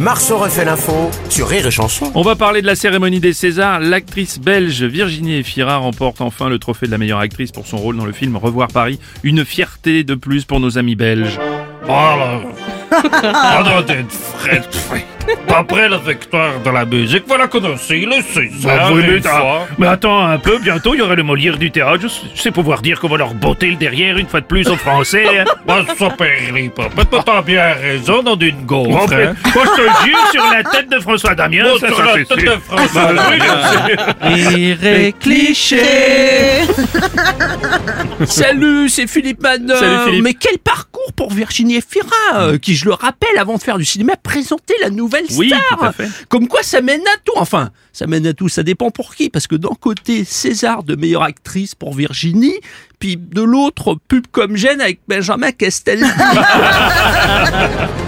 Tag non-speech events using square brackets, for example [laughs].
Marceau refait l'info sur Rire et Chanson. On va parler de la cérémonie des Césars. L'actrice belge Virginie Efira remporte enfin le trophée de la meilleure actrice pour son rôle dans le film Revoir Paris. Une fierté de plus pour nos amis belges. Voilà. Fred. Après la victoire de la musique, voilà qu'on a aussi le César. Ah oui, mais, une fois. mais attends un peu, bientôt il y aura le Molière du théâtre. Je sais pouvoir dire qu'on va leur botter le derrière une fois de plus aux Français. hein. [laughs] Bah, ça périt pas. Peut-être t'as bien raison, dans d'une Bon, gaufre. hein. moi je te jure sur la tête de François Damien, Bon, ça, sur ça, la c'est tête sûr. de François Bah, Damien. Rire et cliché. [laughs] Salut, c'est Philippe. Salut, Philippe. Mais quel parcours pour Virginie Efira, euh, qui, je le rappelle, avant de faire du cinéma, présentait la nouvelle star. Oui, tout à fait. Comme quoi, ça mène à tout. Enfin, ça mène à tout. Ça dépend pour qui. Parce que d'un côté, César de meilleure actrice pour Virginie, puis de l'autre, pub comme gêne avec Benjamin Castaldi. [laughs]